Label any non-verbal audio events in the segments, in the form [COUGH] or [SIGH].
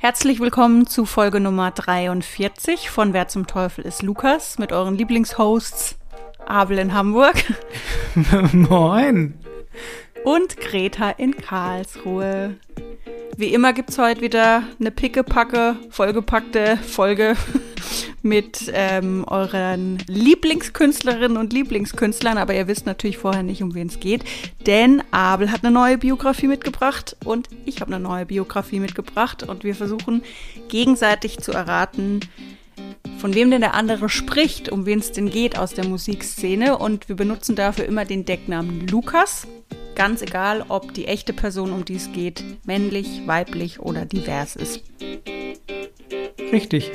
Herzlich willkommen zu Folge Nummer 43 von Wer zum Teufel ist Lukas mit euren Lieblingshosts Abel in Hamburg [LAUGHS] Moin. und Greta in Karlsruhe. Wie immer gibt es heute wieder eine pickepacke, vollgepackte Folge mit ähm, euren Lieblingskünstlerinnen und Lieblingskünstlern, aber ihr wisst natürlich vorher nicht, um wen es geht, denn Abel hat eine neue Biografie mitgebracht und ich habe eine neue Biografie mitgebracht und wir versuchen gegenseitig zu erraten, von wem denn der andere spricht, um wen es denn geht aus der Musikszene und wir benutzen dafür immer den Decknamen Lukas. Ganz egal, ob die echte Person, um die es geht, männlich, weiblich oder divers ist. Richtig.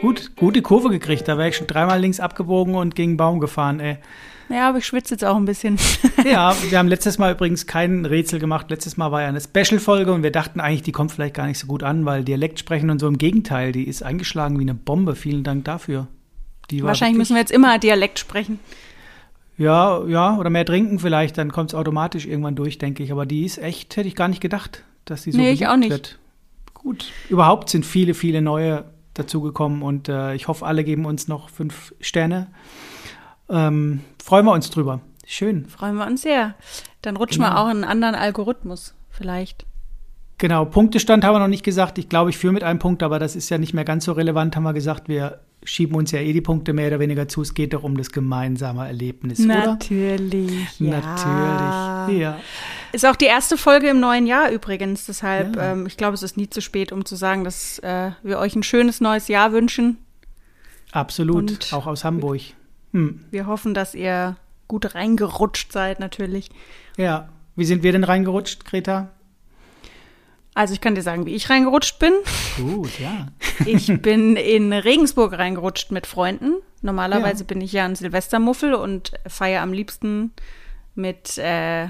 Gut, gute Kurve gekriegt. Da wäre ich schon dreimal links abgebogen und gegen einen Baum gefahren, ey. Ja, aber ich schwitze jetzt auch ein bisschen. [LAUGHS] Ja, wir haben letztes Mal übrigens kein Rätsel gemacht. Letztes Mal war ja eine Special-Folge und wir dachten eigentlich, die kommt vielleicht gar nicht so gut an, weil Dialekt sprechen und so im Gegenteil, die ist eingeschlagen wie eine Bombe. Vielen Dank dafür. Wahrscheinlich müssen wir jetzt immer Dialekt sprechen. Ja, ja, oder mehr trinken vielleicht, dann kommt es automatisch irgendwann durch, denke ich. Aber die ist echt, hätte ich gar nicht gedacht, dass die so Nee, ich auch nicht. wird. Gut. Überhaupt sind viele, viele neue dazugekommen und äh, ich hoffe, alle geben uns noch fünf Sterne. Ähm, freuen wir uns drüber. Schön. Freuen wir uns sehr. Dann rutschen Genau. wir auch in einen anderen Algorithmus, vielleicht. Genau, Punktestand haben wir noch nicht gesagt. Ich glaube, ich führe mit einem Punkt, aber das ist ja nicht mehr ganz so relevant, haben wir gesagt. Wir schieben uns ja eh die Punkte mehr oder weniger zu. Es geht doch um das gemeinsame Erlebnis, oder? Natürlich. Ja. Natürlich. Ja. Ist auch die erste Folge im neuen Jahr übrigens. Deshalb, Ja. ähm, ich glaube, es ist nie zu spät, um zu sagen, dass äh, wir euch ein schönes neues Jahr wünschen. Absolut. Und- auch aus Hamburg. Hm. Wir hoffen, dass ihr gut reingerutscht seid, natürlich. Ja. Wie sind wir denn reingerutscht, Greta? Also ich kann dir sagen, wie ich reingerutscht bin. Gut, ja. Ich bin in Regensburg reingerutscht mit Freunden. Normalerweise Ja. bin ich ja ein Silvestermuffel und feiere am liebsten mit äh,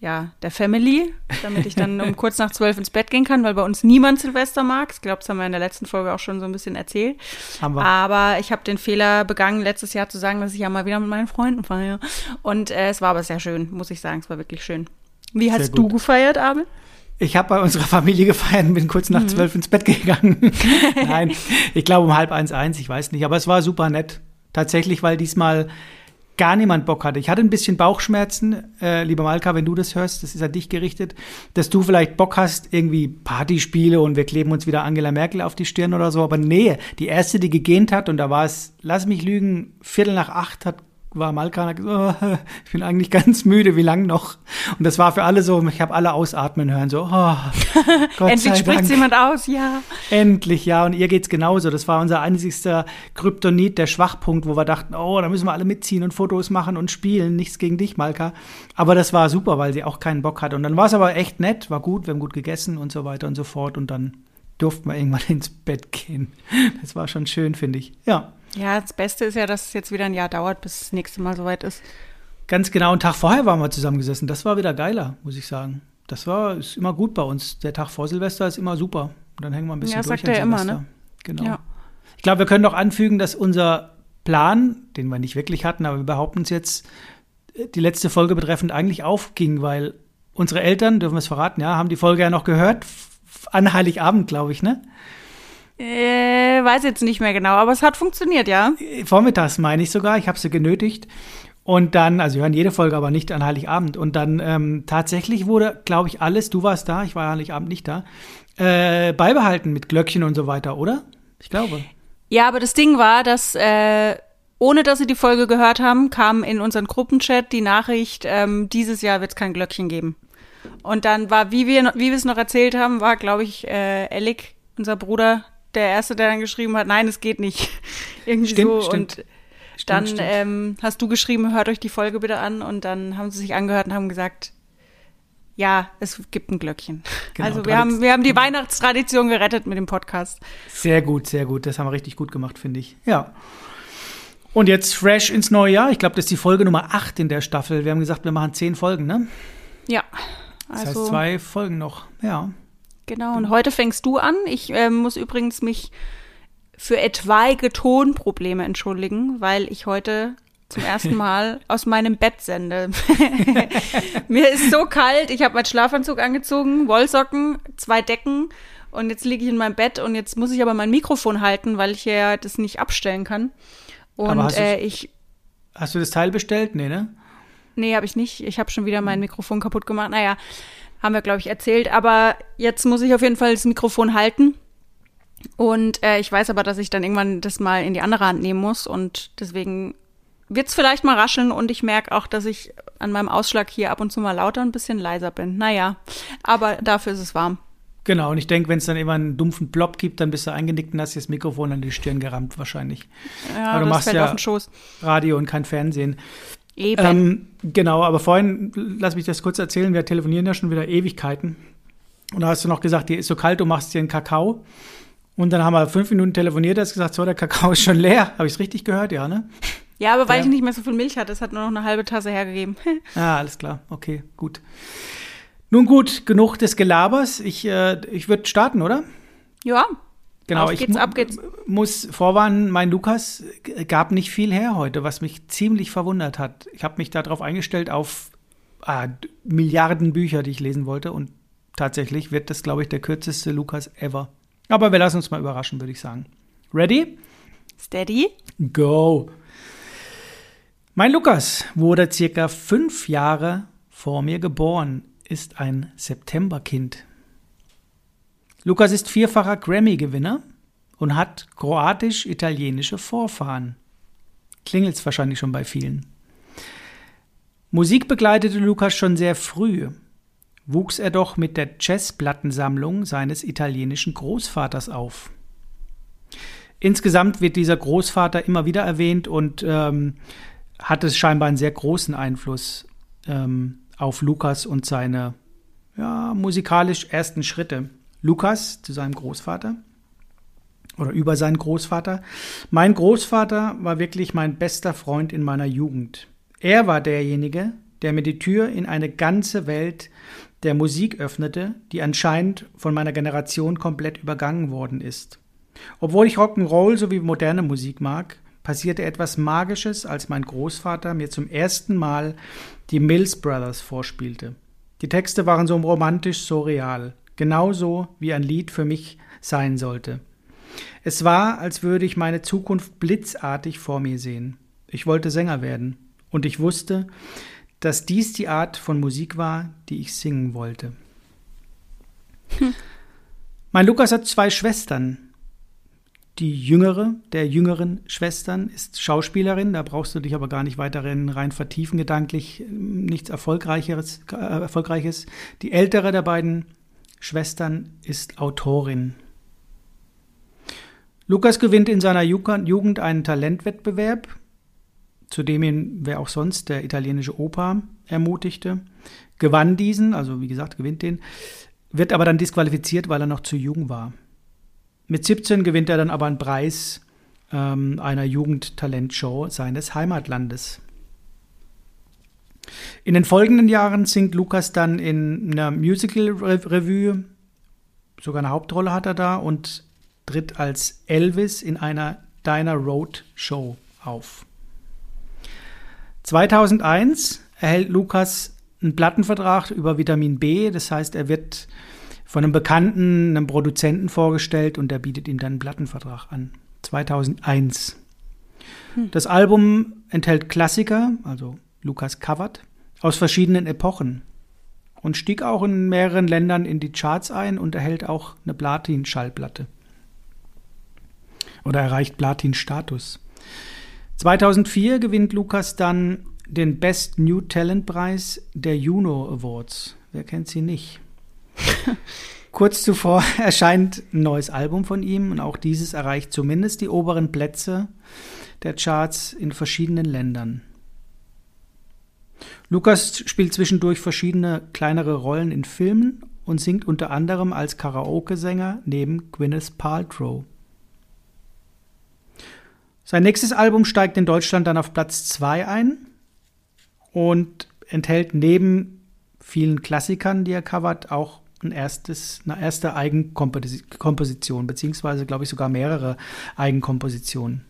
ja, der Family, damit ich dann um [LAUGHS] kurz nach zwölf ins Bett gehen kann, weil bei uns niemand Silvester mag. Ich glaube, das haben wir in der letzten Folge auch schon so ein bisschen erzählt. Haben wir. Aber ich habe den Fehler begangen, letztes Jahr zu sagen, dass ich ja mal wieder mit meinen Freunden feiere. Und äh, es war aber sehr schön, muss ich sagen. Es war wirklich schön. Wie hast du gefeiert, Abel? Ich habe bei unserer Familie gefeiert und bin kurz Mhm. nach zwölf ins Bett gegangen. [LAUGHS] Nein, ich glaube um halb eins, eins, ich weiß nicht. Aber es war super nett. Tatsächlich, weil diesmal gar niemand Bock hatte. Ich hatte ein bisschen Bauchschmerzen, äh, lieber Malka, wenn du das hörst, das ist an dich gerichtet, dass du vielleicht Bock hast, irgendwie Partyspiele und wir kleben uns wieder Angela Merkel auf die Stirn oder so. Aber nee, die erste, die gegähnt hat, und da war es, lass mich lügen, Viertel nach acht hat war Malka und hat gesagt, oh, [LAUGHS] ich bin eigentlich ganz müde, wie lang noch? Und das war für alle so, ich habe alle ausatmen hören, so, oh, [LAUGHS] Gott Endlich spricht jemand aus, ja. Endlich, ja, und ihr geht's genauso. Das war unser einzigster Kryptonit, der Schwachpunkt, wo wir dachten, oh, da müssen wir alle mitziehen und Fotos machen und spielen. Nichts gegen dich, Malka. Aber das war super, weil sie auch keinen Bock hatte. Und dann war es aber echt nett, war gut, wir haben gut gegessen und so weiter und so fort. Und dann durften wir irgendwann [LAUGHS] ins Bett gehen. Das war schon schön, finde ich. Ja. Ja, das Beste ist ja, dass es jetzt wieder ein Jahr dauert, bis das nächste Mal soweit ist. Ganz genau, einen Tag vorher waren wir zusammengesessen. Das war wieder geiler, muss ich sagen. Das war ist immer gut bei uns. Der Tag vor Silvester ist immer super. Und dann hängen wir ein bisschen Ja, durch sagt an er immer, Silvester. ne? Genau. Ja. Ich glaube, wir können noch anfügen, dass unser Plan, den wir nicht wirklich hatten, aber wir behaupten es jetzt, die letzte Folge betreffend eigentlich aufging, weil unsere Eltern, dürfen wir es verraten, ja, haben die Folge ja noch gehört, an Heiligabend, glaube ich, ne? Äh, weiß jetzt nicht mehr genau, aber es hat funktioniert, ja. Äh, Vormittags meine ich sogar, ich habe sie genötigt. Und dann, also wir hören jede Folge, aber nicht an Heiligabend. Und dann ähm, tatsächlich wurde, glaube ich, alles, du warst da, ich war Heiligabend nicht da, äh, beibehalten mit Glöckchen und so weiter, oder? Ich glaube. Ja, aber das Ding war, dass äh, ohne dass sie die Folge gehört haben, kam in unseren Gruppenchat die Nachricht, ähm, dieses Jahr wird es kein Glöckchen geben. Und dann war, wie wir, wie wir es noch erzählt haben, war, glaube ich, äh, Elik, unser Bruder, der Erste, der dann geschrieben hat, nein, es geht nicht. [LAUGHS] Irgendwie Stimmt, so. stimmt. Und dann stimmt. Ähm, hast du geschrieben, hört euch die Folge bitte an. Und dann haben sie sich angehört und haben gesagt, ja, es gibt ein Glöckchen. [LAUGHS] Genau, also wir haben, wir haben die Weihnachtstradition gerettet mit dem Podcast. Sehr gut, sehr gut. Das haben wir richtig gut gemacht, finde ich. Ja. Und jetzt fresh ins neue Jahr. Ich glaube, das ist die Folge Nummer 8 in der Staffel. Wir haben gesagt, wir machen zehn Folgen, ne? Ja. Das Also, heißt zwei Folgen noch. Ja. Genau, und heute fängst du an. Ich ähm, muss übrigens mich für etwaige Tonprobleme entschuldigen, weil ich heute zum ersten [LAUGHS] Mal aus meinem Bett sende. [LAUGHS] Mir ist so kalt, ich habe meinen Schlafanzug angezogen, Wollsocken, zwei Decken und jetzt liege ich in meinem Bett und jetzt muss ich aber mein Mikrofon halten, weil ich ja das nicht abstellen kann. Und äh, ich. Hast du das Teil bestellt? Nee, ne? Nee, habe ich nicht. Ich habe schon wieder mein Mikrofon kaputt gemacht. Naja, haben wir, glaube ich, erzählt. Aber jetzt muss ich auf jeden Fall das Mikrofon halten. Und äh, ich weiß aber, dass ich dann irgendwann das mal in die andere Hand nehmen muss. Und deswegen wird es vielleicht mal rascheln und ich merke auch, dass ich an meinem Ausschlag hier ab und zu mal lauter und ein bisschen leiser bin. Naja, aber dafür ist es warm. Genau, und ich denke, wenn es dann immer einen dumpfen Blob gibt, dann bist du eingenickt und hast das Mikrofon an die Stirn gerammt wahrscheinlich. Ja, aber du machst ja Radio und kein Fernsehen. Eben. Ähm, genau, aber vorhin, lass mich das kurz erzählen, wir telefonieren ja schon wieder Ewigkeiten. Und da hast du noch gesagt, dir ist so kalt, du machst dir einen Kakao. Und dann haben wir fünf Minuten telefoniert, hast gesagt, so, der Kakao ist schon leer. Habe ich es richtig gehört, ja, ne? Ja, aber weil ja. ich nicht mehr so viel Milch hatte, es hat nur noch eine halbe Tasse hergegeben. [LAUGHS] ah, alles klar. Okay, gut. Nun gut, genug des Gelabers. Ich, äh, ich würde starten, oder? Ja. Genau, auf ich geht's, ab geht's. muss vorwarnen, mein Lukas gab nicht viel her heute, was mich ziemlich verwundert hat. Ich habe mich darauf eingestellt, auf ah, Milliarden Bücher, die ich lesen wollte. Und tatsächlich wird das, glaube ich, der kürzeste Lukas ever. Aber wir lassen uns mal überraschen, würde ich sagen. Ready? Steady? Go! Mein Lukas wurde circa fünf Jahre vor mir geboren, ist ein Septemberkind. Lukas ist vierfacher Grammy-Gewinner und hat kroatisch-italienische Vorfahren. Klingelt's wahrscheinlich schon bei vielen. Musik begleitete Lukas schon sehr früh, wuchs er doch mit der Jazzplattensammlung seines italienischen Großvaters auf. Insgesamt wird dieser Großvater immer wieder erwähnt und ähm, hat es scheinbar einen sehr großen Einfluss ähm, auf Lukas und seine ja, musikalisch ersten Schritte. Lukas zu seinem Großvater oder über seinen Großvater. Mein Großvater war wirklich mein bester Freund in meiner Jugend. Er war derjenige, der mir die Tür in eine ganze Welt der Musik öffnete, die anscheinend von meiner Generation komplett übergangen worden ist. Obwohl ich Rock'n'Roll sowie moderne Musik mag, passierte etwas Magisches, als mein Großvater mir zum ersten Mal die Mills Brothers vorspielte. Die Texte waren so romantisch, so real, genauso wie ein Lied für mich sein sollte. Es war, als würde ich meine Zukunft blitzartig vor mir sehen. Ich wollte Sänger werden, und ich wusste, dass dies die Art von Musik war, die ich singen wollte. Hm. Mein Lukas hat zwei Schwestern, die jüngere der jüngeren Schwestern ist Schauspielerin, da brauchst du dich aber gar nicht weiterhin rein vertiefen, gedanklich nichts Erfolgreicheres, äh, Erfolgreiches. Die ältere der beiden Schwestern ist Autorin. Lukas gewinnt in seiner Jugend einen Talentwettbewerb, zu dem ihn wer auch sonst der italienische Opa ermutigte, gewann diesen, also wie gesagt, gewinnt den, wird aber dann disqualifiziert, weil er noch zu jung war. Mit 17 gewinnt er dann aber einen Preis ähm, einer Jugendtalentshow seines Heimatlandes. In den folgenden Jahren singt Lukas dann in einer Musical-Revue, sogar eine Hauptrolle hat er da und tritt als Elvis in einer Diner Road Show auf. 2001 erhält Lukas einen Plattenvertrag über Vitamin B, das heißt, er wird von einem Bekannten, einem Produzenten vorgestellt und der bietet ihm dann einen Plattenvertrag an. 2001. Hm. Das Album enthält Klassiker, also Lukas covert, aus verschiedenen Epochen und stieg auch in mehreren Ländern in die Charts ein und erhält auch eine Platin-Schallplatte. Oder erreicht Platin-Status. 2004 gewinnt Lukas dann den Best New Talent Preis der Juno Awards. Wer kennt sie nicht? [LAUGHS] Kurz zuvor [LAUGHS] erscheint ein neues Album von ihm und auch dieses erreicht zumindest die oberen Plätze der Charts in verschiedenen Ländern. Lukas spielt zwischendurch verschiedene kleinere Rollen in Filmen und singt unter anderem als Karaoke-Sänger neben Gwyneth Paltrow. Sein nächstes Album steigt in Deutschland dann auf Platz 2 ein und enthält neben vielen Klassikern, die er covert, auch ein erstes, eine erste Eigenkomposition, beziehungsweise, glaube ich, sogar mehrere Eigenkompositionen.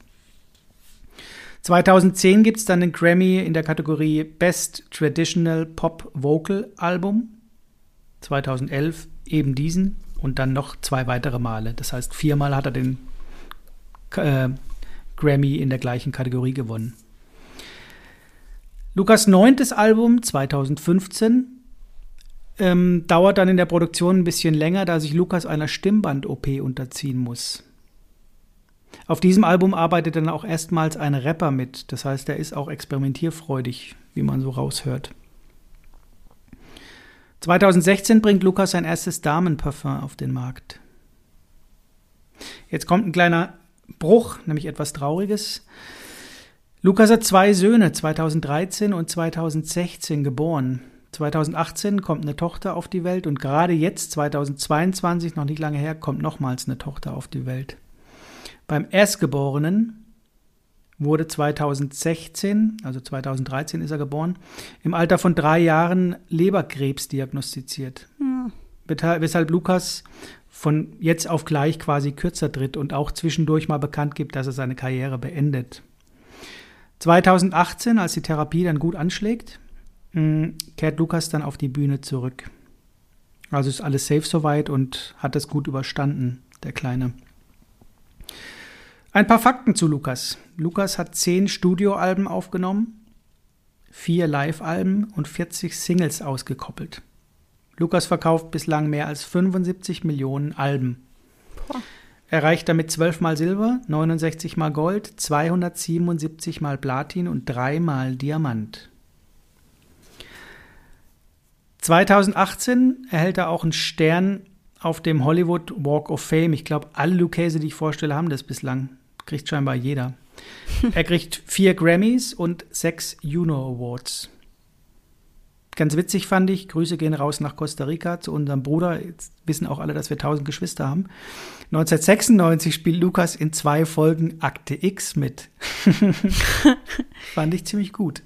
2010 gibt es dann den Grammy in der Kategorie Best Traditional Pop Vocal Album. 2011 eben diesen und dann noch zwei weitere Male. Das heißt, viermal hat er den äh, Grammy in der gleichen Kategorie gewonnen. Lukas neuntes Album 2015 ähm, dauert dann in der Produktion ein bisschen länger, da sich Lukas einer Stimmband-OP unterziehen muss. Auf diesem Album arbeitet dann auch erstmals ein Rapper mit. Das heißt, er ist auch experimentierfreudig, wie man so raushört. 2016 bringt Lukas sein erstes Damenparfum auf den Markt. Jetzt kommt ein kleiner Bruch, nämlich etwas Trauriges. Lukas hat zwei Söhne, 2013 und 2016 geboren. 2018 kommt eine Tochter auf die Welt und gerade jetzt, 2022, noch nicht lange her, kommt nochmals eine Tochter auf die Welt. Beim Erstgeborenen wurde 2016, also 2013 ist er geboren, im Alter von drei Jahren Leberkrebs diagnostiziert. Hm. Weshalb Lukas von jetzt auf gleich quasi kürzer tritt und auch zwischendurch mal bekannt gibt, dass er seine Karriere beendet. 2018, als die Therapie dann gut anschlägt, hm, kehrt Lukas dann auf die Bühne zurück. Also ist alles safe soweit und hat es gut überstanden, der Kleine. Ein paar Fakten zu Lukas. Lukas hat zehn Studioalben aufgenommen, vier Live-Alben und 40 Singles ausgekoppelt. Lukas verkauft bislang mehr als 75 Millionen Alben. Boah. Erreicht damit 12 mal Silber, 69 mal Gold, 277 mal Platin und 3 mal Diamant. 2018 erhält er auch einen Stern auf dem Hollywood Walk of Fame. Ich glaube, alle Lucchese, die ich vorstelle, haben das bislang. Kriegt scheinbar jeder. er kriegt vier Grammys und sechs Juno Awards. Ganz witzig fand ich, Grüße gehen raus nach Costa Rica zu unserem Bruder. Jetzt wissen auch alle, dass wir tausend Geschwister haben. 1996 spielt Lukas in zwei Folgen Akte X mit. [LAUGHS] fand ich ziemlich gut.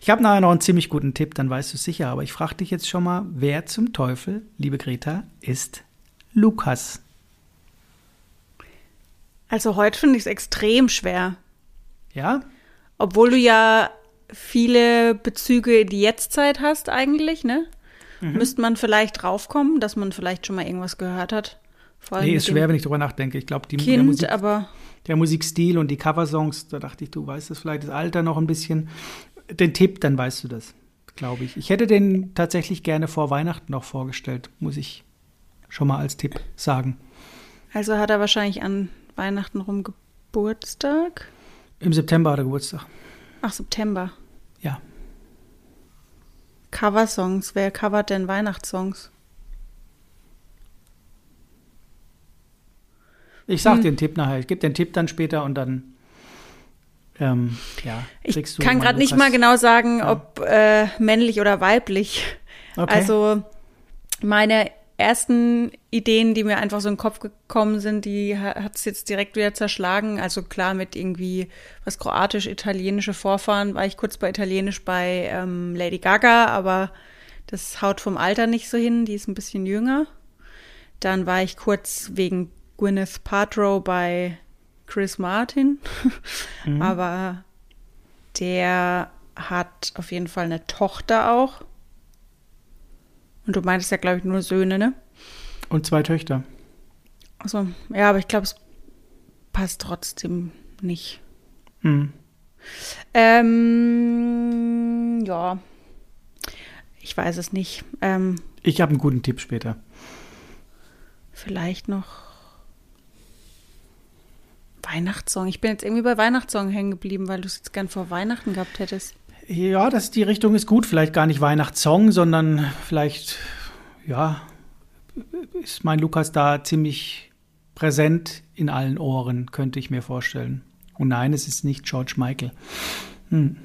Ich habe nachher noch einen ziemlich guten Tipp, dann weißt du es sicher. Aber ich frage dich jetzt schon mal, wer zum Teufel, liebe Greta, ist Lukas? Also heute finde ich es extrem schwer. Ja? Obwohl du ja viele Bezüge in die Jetztzeit hast eigentlich, ne? Mhm. Müsste man vielleicht draufkommen, dass man vielleicht schon mal irgendwas gehört hat. Vor nee, ist schwer, wenn ich drüber nachdenke. Ich glaube, die kind, der, Musik, aber der Musikstil und die Coversongs, da dachte ich, du weißt es vielleicht, das Alter noch ein bisschen. Den Tipp, dann weißt du das, glaube ich. Ich hätte den tatsächlich gerne vor Weihnachten noch vorgestellt, muss ich schon mal als Tipp sagen. Also hat er wahrscheinlich an Weihnachten rum Geburtstag? Im September hat er Geburtstag. Ach, September. Ja. Coversongs. Wer covert denn Weihnachtssongs? Ich sag hm. dir einen Tipp nachher. Ich gebe den Tipp dann später und dann. Ähm, ja, ich kann gerade nicht mal genau sagen, ja. ob äh, männlich oder weiblich. Okay. Also meine ersten Ideen, die mir einfach so in den Kopf gekommen sind, die hat es jetzt direkt wieder zerschlagen. Also klar, mit irgendwie was kroatisch-italienische Vorfahren war ich kurz bei Italienisch bei ähm, Lady Gaga, aber das haut vom Alter nicht so hin, die ist ein bisschen jünger. Dann war ich kurz wegen Gwyneth Paltrow bei Chris Martin, mhm. [LAUGHS] aber der hat auf jeden Fall eine Tochter auch. Und du meintest ja, glaube ich, nur Söhne, ne? Und zwei Töchter. Also, ja, aber ich glaube, es passt trotzdem nicht. Hm. Ähm, ja. Ich weiß es nicht. Ähm, ich habe einen guten Tipp später. Vielleicht noch Weihnachtssong. Ich bin jetzt irgendwie bei Weihnachtssong hängen geblieben, weil du es jetzt gern vor Weihnachten gehabt hättest. Ja, das, die Richtung ist gut. Vielleicht gar nicht Weihnachtssong, sondern vielleicht, ja, ist mein Lukas da ziemlich präsent in allen Ohren, könnte ich mir vorstellen. Und nein, es ist nicht George Michael. Hm.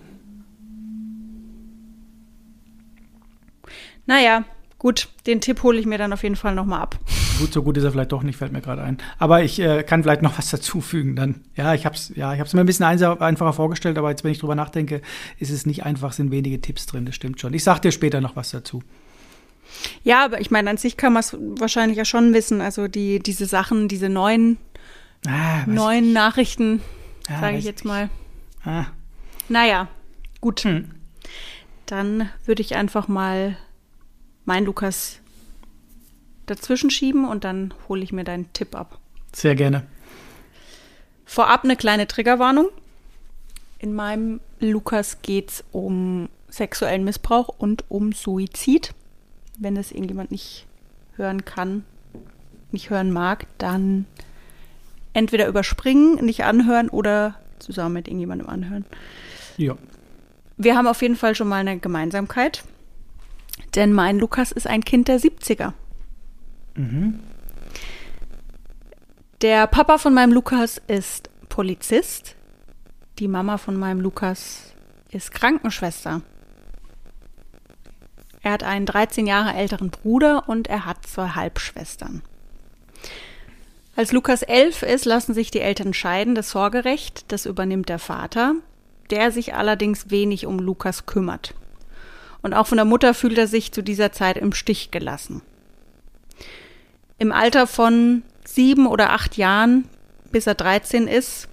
Naja, gut, den Tipp hole ich mir dann auf jeden Fall nochmal ab. Gut, so gut ist er vielleicht doch nicht, fällt mir gerade ein. Aber ich äh, kann vielleicht noch was dazufügen dann. Ja, ich habe es ja, ich mir ein bisschen einfacher vorgestellt, aber jetzt, wenn ich drüber nachdenke, ist es nicht einfach, sind wenige Tipps drin, das stimmt schon. Ich sag dir später noch was dazu. Ja, aber ich meine, an sich kann man es wahrscheinlich ja schon wissen. Also die, diese Sachen, diese neuen, ah, neuen ich. Nachrichten, ja, sage ich jetzt mal. Ah. Naja, gut. Hm. Dann würde ich einfach mal mein Lukas dazwischen schieben und dann hole ich mir deinen Tipp ab. Sehr gerne. Vorab eine kleine Triggerwarnung. In meinem Lukas geht es um sexuellen Missbrauch und um Suizid. Wenn es irgendjemand nicht hören kann, nicht hören mag, dann entweder überspringen, nicht anhören oder zusammen mit irgendjemandem anhören. Ja. Wir haben auf jeden Fall schon mal eine Gemeinsamkeit, denn mein Lukas ist ein Kind der 70er. Mhm. Der Papa von meinem Lukas ist Polizist. Die Mama von meinem Lukas ist Krankenschwester. Er hat einen 13 Jahre älteren Bruder und er hat zwei Halbschwestern. Als Lukas elf ist, lassen sich die Eltern scheiden. Das Sorgerecht, das übernimmt der Vater, der sich allerdings wenig um Lukas kümmert. Und auch von der Mutter fühlt er sich zu dieser Zeit im Stich gelassen. Im Alter von sieben oder acht Jahren, bis er 13 ist,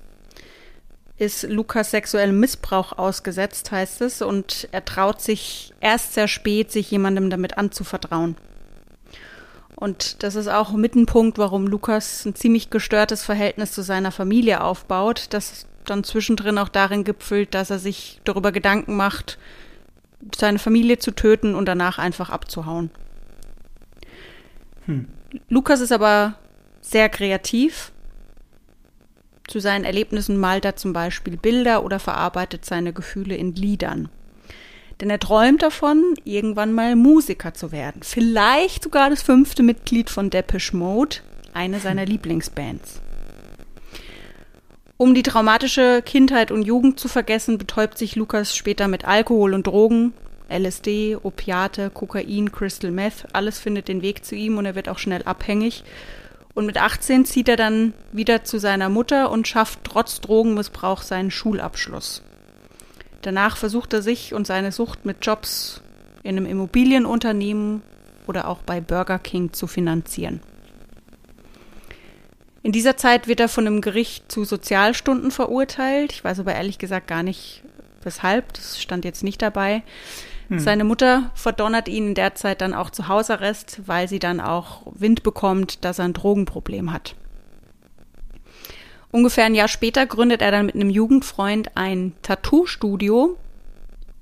ist Lukas sexuellem Missbrauch ausgesetzt, heißt es, und er traut sich erst sehr spät, sich jemandem damit anzuvertrauen. Und das ist auch mit ein Punkt, warum Lukas ein ziemlich gestörtes Verhältnis zu seiner Familie aufbaut, das dann zwischendrin auch darin gipfelt, dass er sich darüber Gedanken macht, seine Familie zu töten und danach einfach abzuhauen. Hm. Lukas ist aber sehr kreativ. Zu seinen Erlebnissen malt er zum Beispiel Bilder oder verarbeitet seine Gefühle in Liedern. Denn er träumt davon, irgendwann mal Musiker zu werden. Vielleicht sogar das fünfte Mitglied von Depeche Mode, eine seiner Lieblingsbands. Um die traumatische Kindheit und Jugend zu vergessen, betäubt sich Lukas später mit Alkohol und Drogen. LSD, Opiate, Kokain, Crystal Meth, alles findet den Weg zu ihm und er wird auch schnell abhängig. Und mit 18 zieht er dann wieder zu seiner Mutter und schafft trotz Drogenmissbrauch seinen Schulabschluss. Danach versucht er sich und seine Sucht mit Jobs in einem Immobilienunternehmen oder auch bei Burger King zu finanzieren. In dieser Zeit wird er von einem Gericht zu Sozialstunden verurteilt. Ich weiß aber ehrlich gesagt gar nicht, weshalb. Das stand jetzt nicht dabei. Hm. Seine Mutter verdonnert ihn in der Zeit dann auch zu Hausarrest, weil sie dann auch Wind bekommt, dass er ein Drogenproblem hat. Ungefähr ein Jahr später gründet er dann mit einem Jugendfreund ein Tattoo-Studio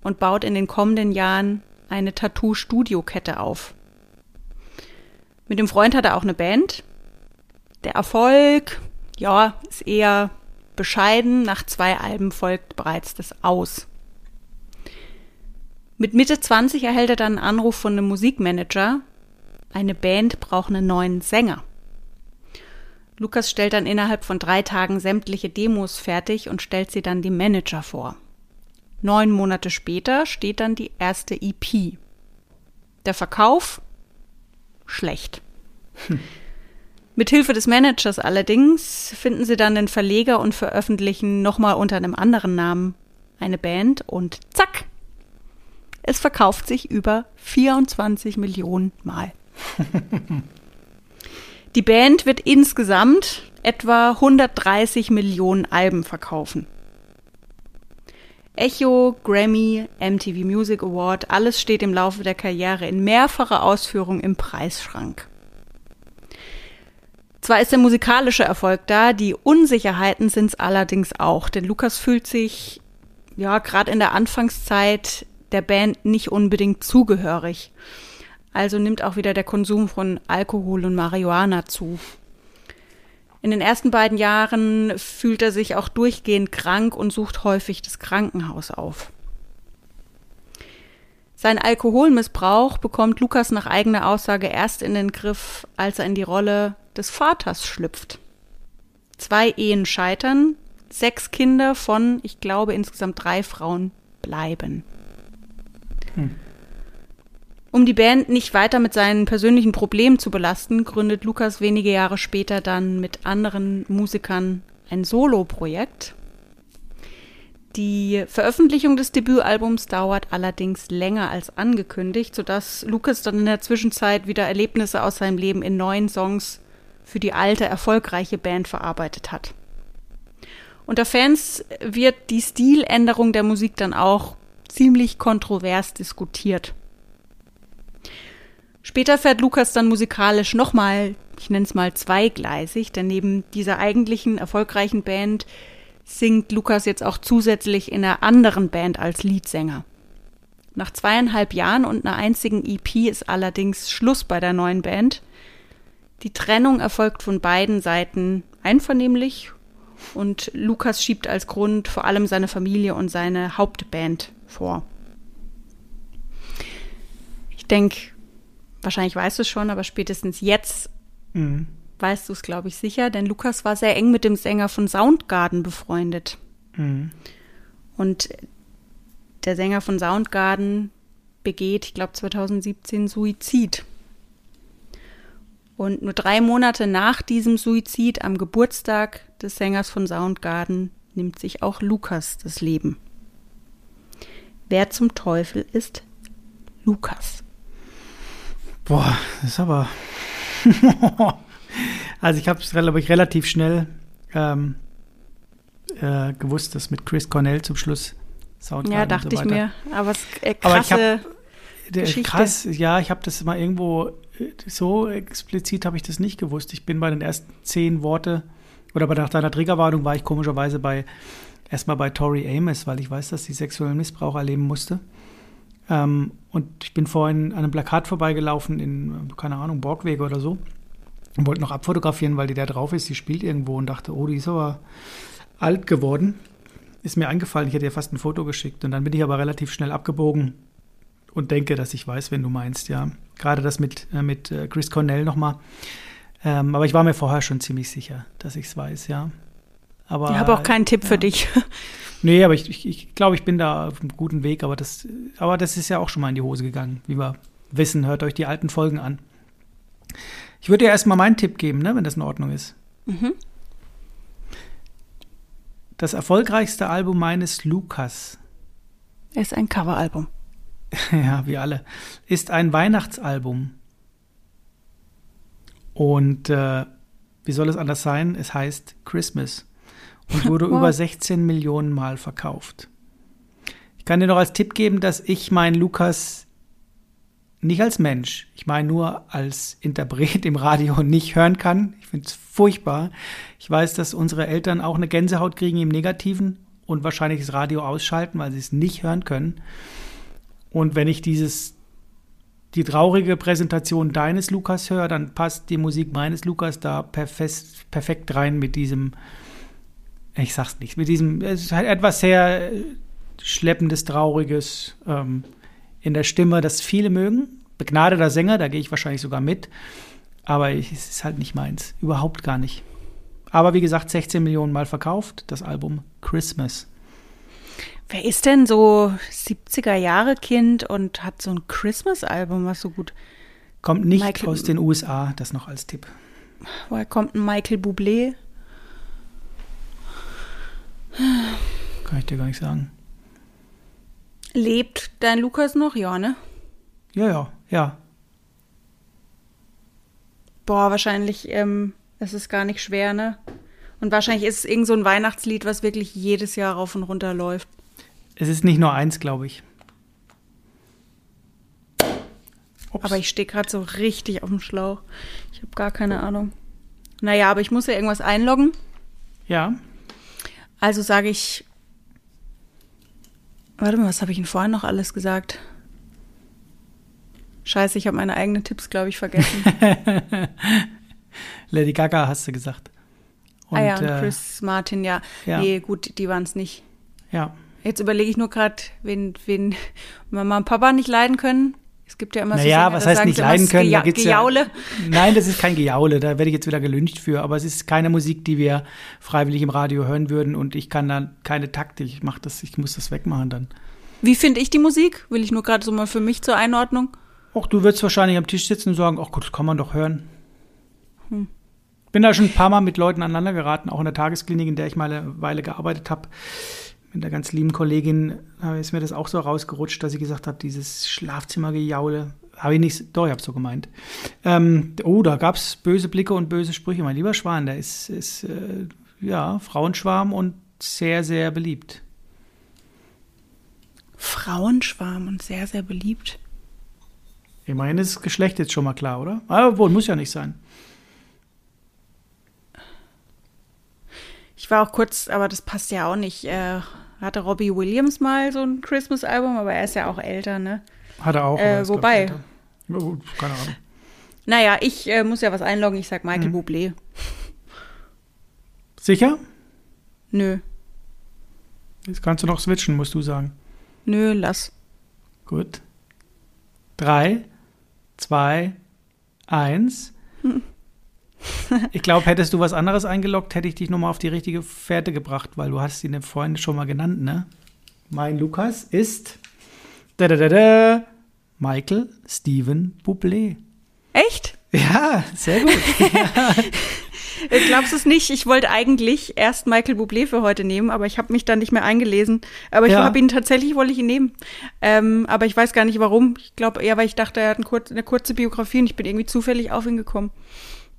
und baut in den kommenden Jahren eine Tattoo-Studio-Kette auf. Mit dem Freund hat er auch eine Band, der Erfolg, ja, ist eher bescheiden. Nach zwei Alben folgt bereits das Aus. Mit Mitte 20 erhält er dann einen Anruf von einem Musikmanager. Eine Band braucht einen neuen Sänger. Lukas stellt dann innerhalb von drei Tagen sämtliche Demos fertig und stellt sie dann dem Manager vor. Neun Monate später steht dann die erste EP. Der Verkauf schlecht. Hm. [LAUGHS] Mit Hilfe des Managers allerdings finden sie dann den Verleger und veröffentlichen nochmal unter einem anderen Namen eine Band und zack, es verkauft sich über 24 Millionen Mal. [LAUGHS] Die Band wird insgesamt etwa 130 Millionen Alben verkaufen. Echo, Grammy, MTV Music Award, alles steht im Laufe der Karriere in mehrfacher Ausführung im Preisschrank. Zwar ist der musikalische Erfolg da, die Unsicherheiten sind es allerdings auch, denn Lukas fühlt sich ja gerade in der Anfangszeit der Band nicht unbedingt zugehörig. Also nimmt auch wieder der Konsum von Alkohol und Marihuana zu. In den ersten beiden Jahren fühlt er sich auch durchgehend krank und sucht häufig das Krankenhaus auf. Sein Alkoholmissbrauch bekommt Lukas nach eigener Aussage erst in den Griff, als er in die Rolle des Vaters schlüpft. Zwei Ehen scheitern, sechs Kinder von, ich glaube, insgesamt drei Frauen bleiben. Um die Band nicht weiter mit seinen persönlichen Problemen zu belasten, gründet Lukas wenige Jahre später dann mit anderen Musikern ein Solo-Projekt. Die Veröffentlichung des Debütalbums dauert allerdings länger als angekündigt, sodass Lukas dann in der Zwischenzeit wieder Erlebnisse aus seinem Leben in neuen Songs für die alte, erfolgreiche Band verarbeitet hat. Unter Fans wird die Stiländerung der Musik dann auch ziemlich kontrovers diskutiert. Später fährt Lukas dann musikalisch nochmal, ich nenne es mal zweigleisig, denn neben dieser eigentlichen erfolgreichen Band singt Lukas jetzt auch zusätzlich in einer anderen Band als Leadsänger. Nach zweieinhalb Jahren und einer einzigen EP ist allerdings Schluss bei der neuen Band. Die Trennung erfolgt von beiden Seiten einvernehmlich und Lukas schiebt als Grund vor allem seine Familie und seine Hauptband vor. Ich denke, wahrscheinlich weißt du es schon, aber spätestens jetzt mhm. weißt du es, glaube ich, sicher, denn Lukas war sehr eng mit dem Sänger von Soundgarden befreundet. Mhm. Und der Sänger von Soundgarden begeht, ich glaube 2017, Suizid. Und nur drei Monate nach diesem Suizid, am Geburtstag des Sängers von Soundgarden, nimmt sich auch Lukas das Leben. Wer zum Teufel ist Lukas? Boah, das ist aber. [LAUGHS] also ich habe es, glaube ich, relativ schnell ähm, äh, gewusst, dass mit Chris Cornell zum Schluss Soundgarden Ja, dachte so ich mir. Aber es äh, krasse aber ich hab, Krass, ja, ich habe das mal irgendwo äh, so explizit habe ich das nicht gewusst. Ich bin bei den ersten zehn Worte oder bei nach deiner Triggerwarnung war ich komischerweise bei erstmal bei Tori Amos, weil ich weiß, dass sie sexuellen Missbrauch erleben musste. Ähm, und ich bin vorhin an einem Plakat vorbeigelaufen in, keine Ahnung, Borgwege oder so. Und wollte noch abfotografieren, weil die da drauf ist. Die spielt irgendwo und dachte, oh, die ist aber alt geworden. Ist mir eingefallen, ich hätte ihr fast ein Foto geschickt. Und dann bin ich aber relativ schnell abgebogen und denke, dass ich weiß, wenn du meinst, ja. Gerade das mit, äh, mit äh, Chris Cornell nochmal. Ähm, aber ich war mir vorher schon ziemlich sicher, dass ich es weiß, ja. Aber, ich habe auch keinen Tipp ja. für dich. [LAUGHS] Nee, aber ich, ich, ich glaube, ich bin da auf einem guten Weg, aber das, aber das ist ja auch schon mal in die Hose gegangen, wie wir wissen. Hört euch die alten Folgen an. Ich würde dir erstmal meinen Tipp geben, ne, wenn das in Ordnung ist. Mhm. Das erfolgreichste Album meines Lukas. Ist ein Coveralbum. [LAUGHS] ja, wie alle. Ist ein Weihnachtsalbum. Und äh, wie soll es anders sein? Es heißt Christmas und wurde [LAUGHS] wow. über 16 Millionen Mal verkauft. Ich kann dir noch als Tipp geben, dass ich meinen Lukas nicht als Mensch, ich meine nur als Interpret im Radio [LAUGHS] nicht hören kann. Ich finde es furchtbar. Ich weiß, dass unsere Eltern auch eine Gänsehaut kriegen im Negativen und wahrscheinlich das Radio ausschalten, weil sie es nicht hören können. Und wenn ich dieses die traurige Präsentation deines Lukas höre, dann passt die Musik meines Lukas da perfekt, perfekt rein mit diesem ich sag's nicht, mit diesem, es ist halt etwas sehr schleppendes, trauriges ähm, in der Stimme, das viele mögen. Begnadeter Sänger, da gehe ich wahrscheinlich sogar mit. Aber ich, es ist halt nicht meins. Überhaupt gar nicht. Aber wie gesagt, 16 Millionen Mal verkauft, das Album Christmas. Wer ist denn so 70er Jahre Kind und hat so ein Christmas-Album, was so gut. Kommt nicht Michael, aus den USA, das noch als Tipp. Woher kommt ein Michael Bublé? Kann ich dir gar nicht sagen. Lebt dein Lukas noch? Ja, ne? Ja, ja, ja. Boah, wahrscheinlich ähm, ist es gar nicht schwer, ne? Und wahrscheinlich ist es irgend so ein Weihnachtslied, was wirklich jedes Jahr rauf und runter läuft. Es ist nicht nur eins, glaube ich. Ups. Aber ich stehe gerade so richtig auf dem Schlauch. Ich habe gar keine Ahnung. Naja, aber ich muss ja irgendwas einloggen. Ja. Also sage ich. Warte mal, was habe ich Ihnen vorhin noch alles gesagt? Scheiße, ich habe meine eigenen Tipps, glaube ich, vergessen. [LAUGHS] Lady Gaga hast du gesagt. Und, ah ja, und äh, Chris Martin, ja. ja. Nee, gut, die waren es nicht. Ja. Jetzt überlege ich nur gerade, wen, wen [LAUGHS] Mama und Papa nicht leiden können. Es gibt ja immer naja, so Sänger, was heißt nicht leiden können? Geja da gibt's Gejaule. Ja, nein, das ist kein Gejaule, da werde ich jetzt wieder gelüncht für, aber es ist keine Musik, die wir freiwillig im Radio hören würden und ich kann dann keine Taktik, ich mach das, ich muss das wegmachen dann. Wie finde ich die Musik? Will ich nur gerade so mal für mich zur Einordnung. Ach, du würdest wahrscheinlich am Tisch sitzen und sagen, ach gut, das kann man doch hören. Hm. Bin da schon ein paar Mal mit Leuten aneinander geraten, auch in der Tagesklinik, in der ich mal eine Weile gearbeitet habe mit einer ganz lieben Kollegin ist mir das auch so rausgerutscht, dass sie gesagt hat, dieses Schlafzimmergejaule, habe ich nicht, doch, ich habe es so gemeint. Ähm, oh, da gab es böse Blicke und böse Sprüche. Mein lieber Schwan, der ist, ist äh, ja, Frauenschwarm und sehr, sehr beliebt. Frauenschwarm und sehr, sehr beliebt. Immerhin ist das Geschlecht jetzt schon mal klar, oder? Aber wohl, muss ja nicht sein. Ich war auch kurz, aber das passt ja auch nicht. Äh, hatte Robbie Williams mal so ein Christmas-Album, aber er ist ja auch älter, ne? Hat er auch. Äh, wobei- Keine Ahnung. Naja, ich äh, muss ja was einloggen. Ich sag Michael Mhm. Bublé. Sicher? Nö, Jetzt kannst du noch switchen, musst du sagen. nö, lass. Gut. Drei, zwei, eins. Ich glaube, hättest du was anderes eingeloggt, hätte ich dich nochmal auf die richtige Fährte gebracht, weil du hast ihn vorhin schon mal genannt, ne? Mein Lukas ist da, da, da, da, Michael Steven Bublé. Echt? Ja, sehr gut. [LAUGHS] Äh, Glaubst du es nicht? Ich wollte eigentlich erst Michael Bublé für heute nehmen, aber ich habe mich dann nicht mehr eingelesen. Aber ich Ja. habe ihn tatsächlich, wollte ich ihn nehmen. Ähm, aber ich weiß gar nicht warum. Ich glaube eher, weil ich dachte, er hat eine kurze Biografie und ich bin irgendwie zufällig auf ihn gekommen.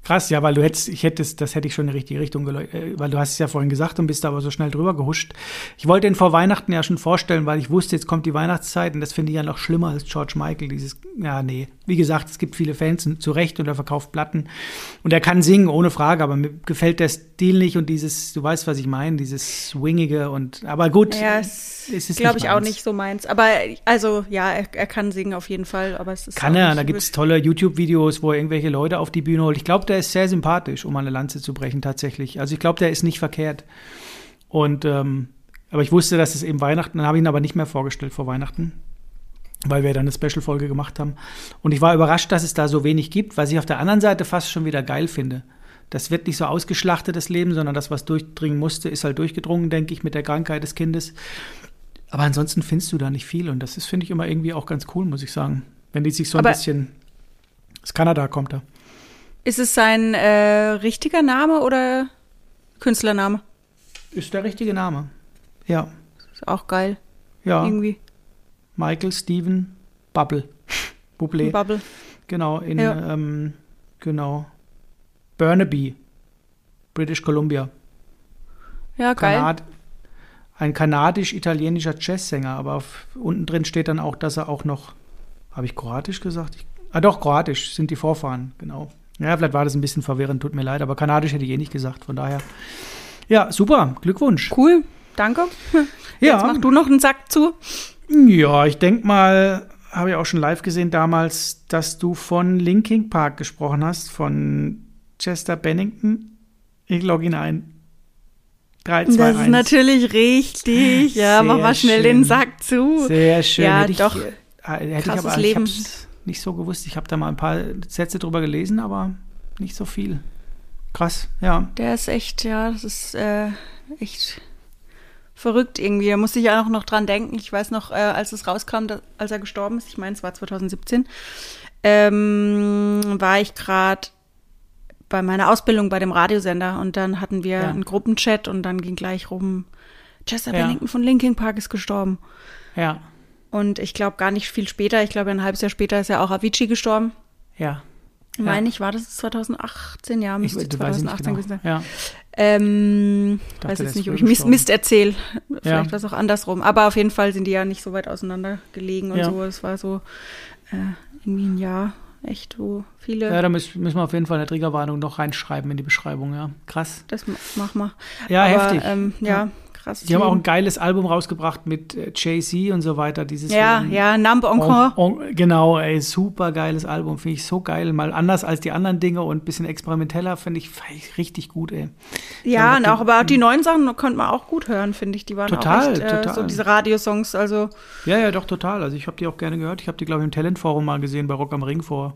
Krass, ja, weil du hättest, ich hätte es, das hätte ich schon in die richtige Richtung äh, weil du hast es ja vorhin gesagt und bist aber so schnell drüber gehuscht. Ich wollte ihn vor Weihnachten ja schon vorstellen, weil ich wusste, jetzt kommt die Weihnachtszeit und das finde ich ja noch schlimmer als George Michael, dieses, ja, nee. Wie gesagt, es gibt viele Fans zu Recht und er verkauft Platten und er kann singen, ohne Frage, aber mir gefällt der Stil nicht und dieses, du weißt, was ich meine, dieses Swingige und, aber gut. Ja, es es ist glaube ich auch nicht so meins. Aber also ja, er, er kann singen auf jeden Fall, aber es ist Kann er, da gibt es tolle YouTube-Videos, wo er irgendwelche Leute auf die Bühne holt. Ich glaube, der ist sehr sympathisch, um eine Lanze zu brechen, tatsächlich. Also ich glaube, der ist nicht verkehrt. Und ähm, aber ich wusste, dass es eben Weihnachten, dann habe ich ihn aber nicht mehr vorgestellt vor Weihnachten, weil wir dann eine Special-Folge gemacht haben. Und ich war überrascht, dass es da so wenig gibt, was ich auf der anderen Seite fast schon wieder geil finde. Das wird nicht so ausgeschlachtet, das Leben, sondern das, was durchdringen musste, ist halt durchgedrungen, denke ich, mit der Krankheit des Kindes. Aber ansonsten findest du da nicht viel und das ist, finde ich, immer irgendwie auch ganz cool, muss ich sagen. Wenn die sich so ein Aber- bisschen. Aus Kanada kommt er. Ist es sein äh, richtiger Name oder Künstlername? Ist der richtige Name. Ja. Ist auch geil. Ja. Irgendwie. Michael Steven Bubble. [LAUGHS] Bublé. Bubble. Genau, in Ja. ähm, genau. Burnaby, British Columbia. Ja, geil. Kanad ein kanadisch-italienischer Jazzsänger, aber auf, unten drin steht dann auch, dass er auch noch, habe ich kroatisch gesagt? Ich, ah doch, kroatisch sind die Vorfahren, genau. Ja, vielleicht war das ein bisschen verwirrend, tut mir leid, aber kanadisch hätte ich eh nicht gesagt, von daher. Ja, super, Glückwunsch. Cool. Danke. [LAUGHS] Ja. Jetzt mach du noch einen Sack zu. Ja, ich denke mal, habe ich auch schon live gesehen damals, dass du von Linking Park gesprochen hast, von Chester Bennington. Ich logge ihn ein. 3, 2, Das 1. ist natürlich richtig. Ja, mach Sehr mal schnell schön. den Sack zu. Sehr schön. Ja, hätte ich, doch. äh, hätte ich aber Leben. Ich nicht so gewusst. Ich habe da mal ein paar Sätze drüber gelesen, aber nicht so viel. Krass, ja. Der ist echt, ja, das ist äh, echt verrückt irgendwie. Da musste ich ja auch noch dran denken. Ich weiß noch, äh, als es rauskam, da, als er gestorben ist, ich meine, es war 2017, ähm, war ich gerade bei meiner Ausbildung bei dem Radiosender und dann hatten wir Ja. einen Gruppenchat und dann ging gleich rum, Chester Ja. Bennington von Linkin Park ist gestorben. Ja, Und ich glaube gar nicht viel später, ich glaube ein halbes Jahr später ist ja auch Avicii gestorben. ja. Ja. Meine ich, war das 2018? Ja, müsste ich 2018 nicht genau. gewesen sein. Ja, Ähm, dachte, weiß jetzt nicht, ob ich Mist. Mist erzähle. Vielleicht Ja. war es auch andersrum. Aber auf jeden Fall sind die ja nicht so weit auseinander gelegen und so. Es war so äh, irgendwie ein Jahr, echt, wo viele. ja da müssen, müssen wir auf jeden Fall eine Triggerwarnung noch reinschreiben in die Beschreibung, ja. Krass. Das ma- mach mal. Ja, Aber, heftig. Ähm, ja, krass. Die haben auch ein geiles Album rausgebracht mit äh, Jay-Z und so weiter. Dieses Ja, ja, Number Encore. On, on, genau, ey, super geiles Album, finde ich so geil. Mal anders als die anderen Dinge und ein bisschen experimenteller, finde ich, fand ich richtig gut, ey. Ja, und auch, aber auch die neuen Sachen konnte man auch gut hören, finde ich. Die waren Total, auch echt, äh, total. so diese Radiosongs. Also, Ja, ja, doch, total. Also ich habe die auch gerne gehört. Ich habe die, glaube ich, im Talentforum mal gesehen bei Rock am Ring vor,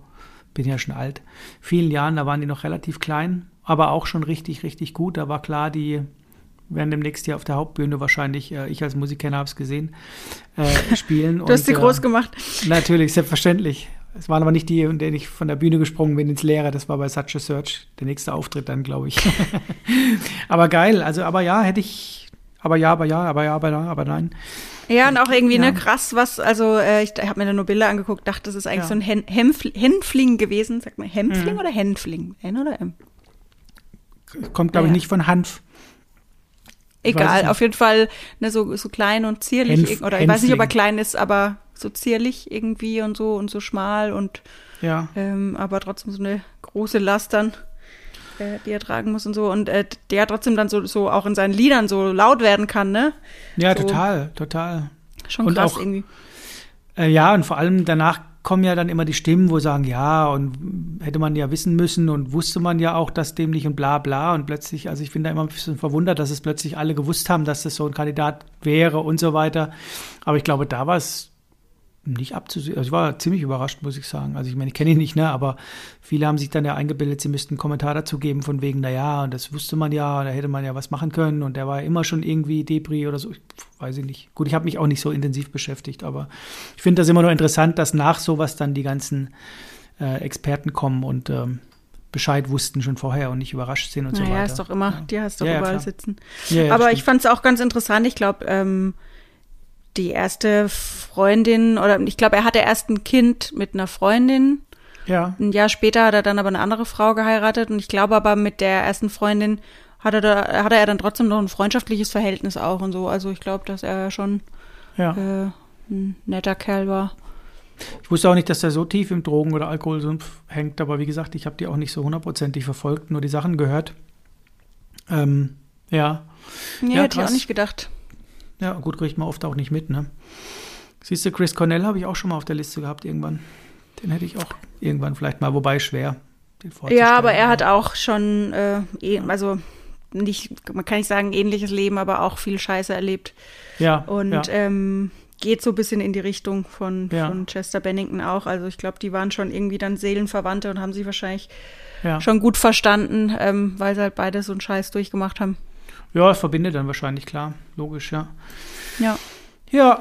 bin ja schon alt, vielen Jahren. Da waren die noch relativ klein, aber auch schon richtig, richtig gut. Da war klar, die werden demnächst hier auf der Hauptbühne wahrscheinlich, äh, ich als Musiker habe es gesehen, äh, [LAUGHS] spielen. du hast sie und, groß äh, gemacht. Natürlich, selbstverständlich. Es waren aber nicht die, in denen ich von der Bühne gesprungen bin ins Leere. Das war bei Such a Search der nächste Auftritt dann, glaube ich. [LAUGHS] aber geil. Also, aber ja, hätte ich. Aber ja, aber ja, aber ja, aber ja, aber nein. Ja, und auch irgendwie, Ja. ne, krass, was, also äh, ich habe mir da nur Bilder angeguckt, dachte, das ist eigentlich Ja. so ein Hen Hemfl Hänfling gewesen. Sagt man Hempfling Mhm. oder Hänfling? N oder M? Kommt, glaube ich, Ja. nicht von Hanf. Egal, auf jeden Fall ne, so, so klein und zierlich. Hänf- oder ich weiß nicht, ob er klein ist, aber so zierlich irgendwie und so und so schmal und Ja. ähm, aber trotzdem so eine große Last dann, äh, die er tragen muss und so. Und äh, der trotzdem dann so, so auch in seinen Liedern so laut werden kann, ne? Ja, So. total, total. Schon Und krass auch- irgendwie. Äh, ja, und vor allem danach kommen ja dann immer die Stimmen, wo sagen, ja, und hätte man ja wissen müssen und wusste man ja auch das dem nicht und bla bla. Und plötzlich, also ich bin da immer ein bisschen verwundert, dass es plötzlich alle gewusst haben, dass das so ein Kandidat wäre und so weiter. Aber ich glaube, da war es nicht abzusehen. Also ich war ziemlich überrascht, muss ich sagen. Also ich meine, ich kenne ihn nicht, ne? Aber viele haben sich dann ja eingebildet, sie müssten einen Kommentar dazu geben, von wegen, na ja, und das wusste man ja, und da hätte man ja was machen können und der war ja immer schon irgendwie Debris oder so. Ich weiß ich nicht. Gut, ich habe mich auch nicht so intensiv beschäftigt, aber ich finde das immer nur interessant, dass nach sowas dann die ganzen äh, Experten kommen und ähm, Bescheid wussten schon vorher und nicht überrascht sind und so Naja, weiter. ist doch immer, Ja. die hast doch Ja, ja, überall sitzen. Ja, ja, Aber ich fand es auch ganz interessant. Ich glaube, ähm, die erste Freundin, oder ich glaube, er hatte erst ein Kind mit einer Freundin. ja, Ein Jahr später hat er dann aber eine andere Frau geheiratet. Und ich glaube aber mit der ersten Freundin hatte, da, hatte er dann trotzdem noch ein freundschaftliches Verhältnis auch und so. Also ich glaube, dass er schon ja. äh, ein netter Kerl war. Ich wusste auch nicht, dass der so tief im Drogen- oder Alkoholsumpf hängt, aber wie gesagt, ich habe die auch nicht so hundertprozentig verfolgt, nur die Sachen gehört. Ähm, ja, Nee, Ja, hätte ich auch krass. nicht gedacht. Ja, gut, kriegt man oft auch nicht mit, ne? Siehst du, Chris Cornell habe ich auch schon mal auf der Liste gehabt irgendwann. Den hätte ich auch irgendwann vielleicht mal, wobei schwer. Ja, aber er hat auch schon, äh, eh, also nicht, man kann nicht sagen ähnliches Leben, aber auch viel Scheiße erlebt. ja, Und ja. ähm, geht so ein bisschen in die Richtung von, Ja. von Chester Bennington auch. Also ich glaube, die waren schon irgendwie dann Seelenverwandte und haben sich wahrscheinlich ja. schon gut verstanden, ähm, weil sie halt beide so einen Scheiß durchgemacht haben. Ja, es verbindet dann wahrscheinlich, klar. Logisch, ja. Ja. Ja.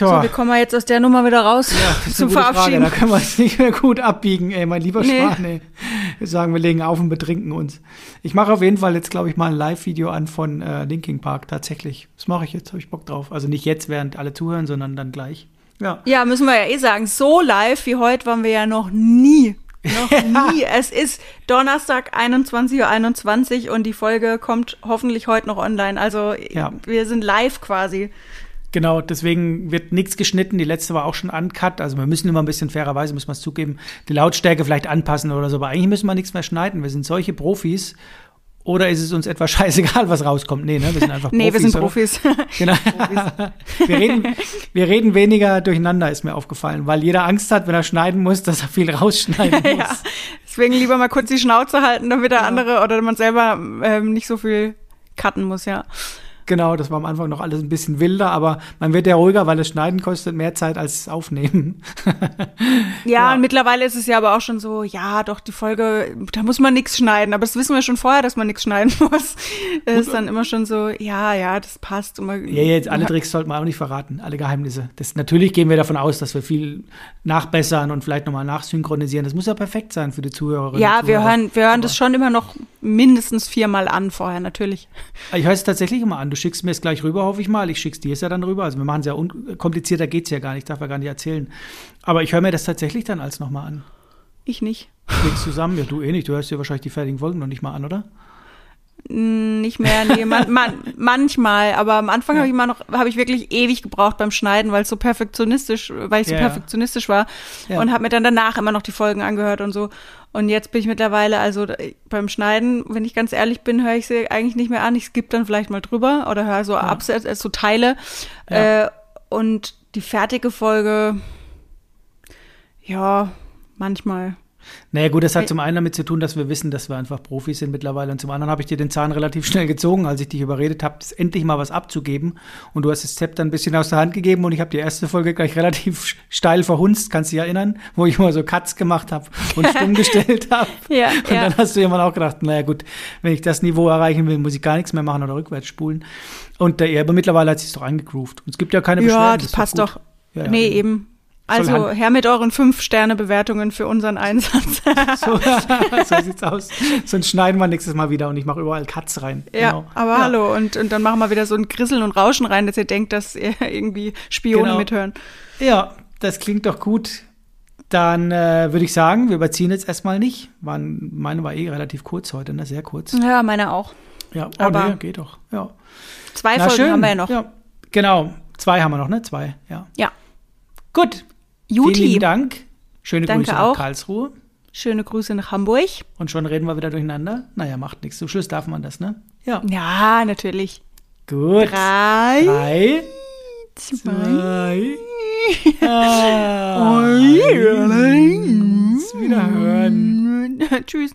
So, Tja. wie kommen wir jetzt aus der Nummer wieder raus [LAUGHS] ist zum gute Frage. Verabschieden? Da können wir es nicht mehr gut abbiegen, ey, mein lieber Nee. Schwan, ey. Wir sagen, wir legen auf und betrinken uns. Ich mache auf jeden Fall jetzt, glaube ich, mal ein Live-Video an von äh, Linking Park, tatsächlich. Das mache ich jetzt, habe ich Bock drauf. Also nicht jetzt, während alle zuhören, sondern dann gleich. Ja. Ja, müssen wir ja eh sagen, so live wie heute waren wir ja noch nie. Noch [LAUGHS] nie. Es ist Donnerstag 21.21 Uhr und die Folge kommt hoffentlich heute noch online. Also Ja. wir sind live quasi. Genau, deswegen wird nichts geschnitten. Die letzte war auch schon uncut. Also wir müssen immer ein bisschen fairerweise, muss man es zugeben, die Lautstärke vielleicht anpassen oder so. Aber eigentlich müssen wir nichts mehr schneiden. Wir sind solche Profis. Oder ist es uns etwa [LAUGHS] scheißegal, was rauskommt? Nee, ne? Wir sind einfach Nee, wir sind? Profis. [LAUGHS] Genau. wir, reden, wir reden weniger durcheinander, ist mir aufgefallen, weil jeder Angst hat, wenn er schneiden muss, dass er viel rausschneiden [LAUGHS] muss. ja. Deswegen lieber mal kurz die Schnauze halten, damit der andere oder man selber ähm, nicht so viel cutten muss, ja. Genau, das war am Anfang noch alles ein bisschen wilder, aber man wird ja ruhiger, weil das Schneiden kostet mehr Zeit als das Aufnehmen. Ja, [LAUGHS] Ja. und mittlerweile ist es ja aber auch schon so, ja, doch, die Folge, da muss man nichts schneiden. Aber das wissen wir schon vorher, dass man nichts schneiden [LAUGHS] muss. Es ist dann immer schon so, ja, ja, das passt. Und man, Ja, jetzt alle Tricks sollten wir auch nicht verraten, alle Geheimnisse. Das, natürlich gehen wir davon aus, dass wir viel nachbessern und vielleicht nochmal nachsynchronisieren. Das muss ja perfekt sein für die Zuhörerinnen. Ja, und wir Zuhörer. hören, wir hören Aber- das schon immer noch mindestens viermal an vorher, natürlich. Ich höre es tatsächlich immer an. Du schickst mir es gleich rüber, hoffe ich mal. Ich schick's dir es ja dann rüber. Also wir machen es ja un komplizierter geht's ja gar nicht, darf ja gar nicht erzählen. Aber ich höre mir das tatsächlich dann als nochmal an. Ich nicht. Legst zusammen? Ja, du eh nicht. Du hörst dir wahrscheinlich die fertigen Folgen noch nicht mal an, oder? Mm, Nicht mehr, nee, man, man, manchmal, aber am Anfang habe ich immer noch, habe ich wirklich ewig gebraucht beim Schneiden, weil es so perfektionistisch, weil ich so Ja, ja. perfektionistisch war Ja. und habe mir dann danach immer noch die Folgen angehört und so. Und jetzt bin ich mittlerweile, also äh, beim Schneiden, wenn ich ganz ehrlich bin, höre ich sie eigentlich nicht mehr an. Ich skippe dann vielleicht mal drüber oder höre so Absätze, äh, so Teile. Ja. Äh, und die fertige Folge, ja, manchmal. Naja, gut, das hat Ä- zum einen damit zu tun, dass wir wissen, dass wir einfach Profis sind mittlerweile. Und zum anderen habe ich dir den Zahn relativ schnell gezogen, als ich dich überredet habe, das endlich mal was abzugeben. Und du hast das Zepter ein bisschen aus der Hand gegeben und ich habe die erste Folge gleich relativ steil verhunzt, kannst du dich erinnern, wo ich immer so Cuts gemacht habe und stumm [LAUGHS] gestellt habe. Ja, Und ja. dann hast du irgendwann auch gedacht, naja gut, wenn ich das Niveau erreichen will, muss ich gar nichts mehr machen oder rückwärts spulen. Und äh, ja, aber mittlerweile hat sich doch eingegroovt. Und es gibt ja keine Beschwerden. Ja, das ist passt doch. Ja, nee, eben. Also her mit euren Fünf-Sterne-Bewertungen für unseren Einsatz. [LAUGHS] So, [LAUGHS] so sieht's aus. Sonst schneiden wir nächstes Mal wieder und ich mache überall Cuts rein. ja, Genau. aber Ja. hallo. Und, und dann machen wir wieder so ein Grisseln und Rauschen rein, dass ihr denkt, dass ihr [LAUGHS] irgendwie Spionen Genau. mithören. Ja, das klingt doch gut. Dann äh, würde ich sagen, wir überziehen jetzt erstmal nicht. Waren, meine war eh relativ kurz heute, ne? Sehr kurz. Ja, meine auch. Ja, oh, Aber- nee, geht doch. Ja. Zwei Na, Folgen schön. haben wir ja noch. Ja, genau. Zwei haben wir noch, ne? Zwei, ja. Ja. Gut. Vielen Juti, lieben Dank. Schöne Danke Grüße auch. nach Karlsruhe. schöne Grüße nach Hamburg. Und schon reden wir wieder durcheinander. Naja, macht nichts. Zum Schluss darf man das, ne? Ja. Ja, natürlich. Gut. Drei, Drei, zwei, zwei, [LAUGHS] eins. Wiederhören. [LAUGHS] Tschüss.